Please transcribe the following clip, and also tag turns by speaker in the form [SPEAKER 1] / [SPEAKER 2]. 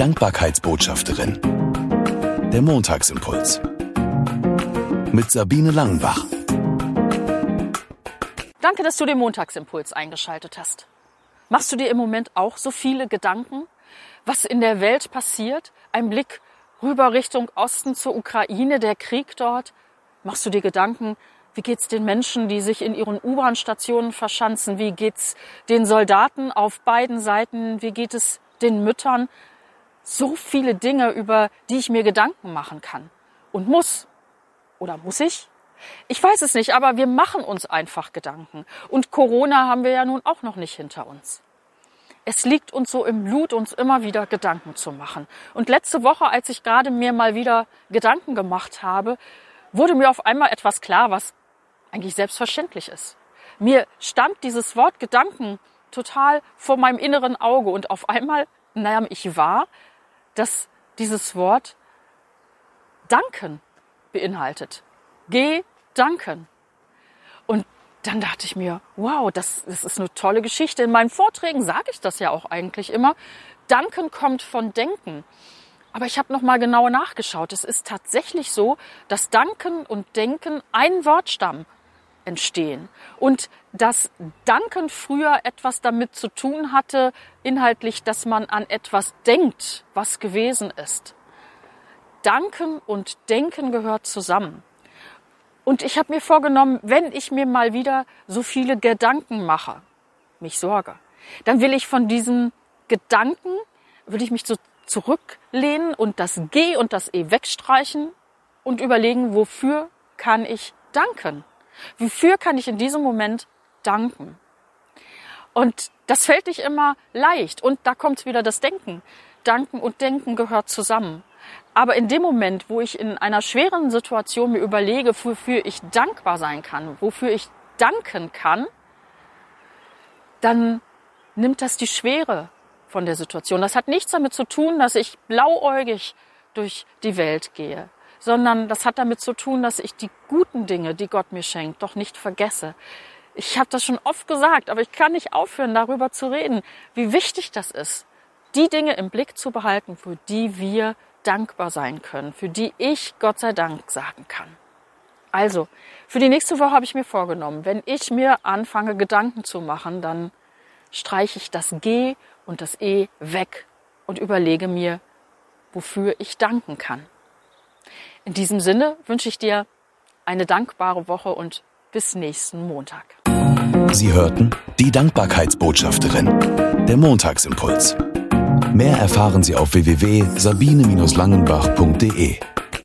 [SPEAKER 1] Dankbarkeitsbotschafterin. Der Montagsimpuls. Mit Sabine Langenbach.
[SPEAKER 2] Danke, dass du den Montagsimpuls eingeschaltet hast. Machst du dir im Moment auch so viele Gedanken, was in der Welt passiert? Ein Blick rüber Richtung Osten zur Ukraine, der Krieg dort. Machst du dir Gedanken, wie geht's den Menschen, die sich in ihren U-Bahn-Stationen verschanzen? Wie geht's den Soldaten auf beiden Seiten? Wie geht es den Müttern? So viele Dinge, über die ich mir Gedanken machen kann und muss. Oder muss ich? Ich weiß es nicht, aber wir machen uns einfach Gedanken. Und Corona haben wir ja nun auch noch nicht hinter uns. Es liegt uns so im Blut, uns immer wieder Gedanken zu machen. Und letzte Woche, als ich gerade mir mal wieder Gedanken gemacht habe, wurde mir auf einmal etwas klar, was eigentlich selbstverständlich ist. Mir stand dieses Wort Gedanken total vor meinem inneren Auge und auf einmal nahm ich wahr, dass dieses Wort danken beinhaltet. Geh danken. Und dann dachte ich mir, wow, das, das ist eine tolle Geschichte. In meinen Vorträgen sage ich das ja auch eigentlich immer. Danken kommt von Denken. Aber ich habe noch mal genau nachgeschaut. Es ist tatsächlich so, dass Danken und Denken ein Wortstamm entstehen. Und dass Danken früher etwas damit zu tun hatte, inhaltlich, dass man an etwas denkt, was gewesen ist. Danken und Denken gehört zusammen. Und ich habe mir vorgenommen, wenn ich mir mal wieder so viele Gedanken mache, mich sorge, dann will ich von diesen Gedanken, will ich mich so zurücklehnen und das G und das E wegstreichen und überlegen, wofür kann ich danken? Wofür kann ich in diesem Moment danken? Und das fällt nicht immer leicht. Und da kommt wieder das Denken. Danken und Denken gehört zusammen. Aber in dem Moment, wo ich in einer schweren Situation mir überlege, wofür ich dankbar sein kann, wofür ich danken kann, dann nimmt das die Schwere von der Situation. Das hat nichts damit zu tun, dass ich blauäugig durch die Welt gehe sondern das hat damit zu tun, dass ich die guten Dinge, die Gott mir schenkt, doch nicht vergesse. Ich habe das schon oft gesagt, aber ich kann nicht aufhören, darüber zu reden, wie wichtig das ist, die Dinge im Blick zu behalten, für die wir dankbar sein können, für die ich Gott sei Dank sagen kann. Also, für die nächste Woche habe ich mir vorgenommen, wenn ich mir anfange, Gedanken zu machen, dann streiche ich das G und das E weg und überlege mir, wofür ich danken kann. In diesem Sinne wünsche ich dir eine dankbare Woche und bis nächsten Montag.
[SPEAKER 1] Sie hörten die Dankbarkeitsbotschafterin, der Montagsimpuls. Mehr erfahren Sie auf www.sabine-langenbach.de.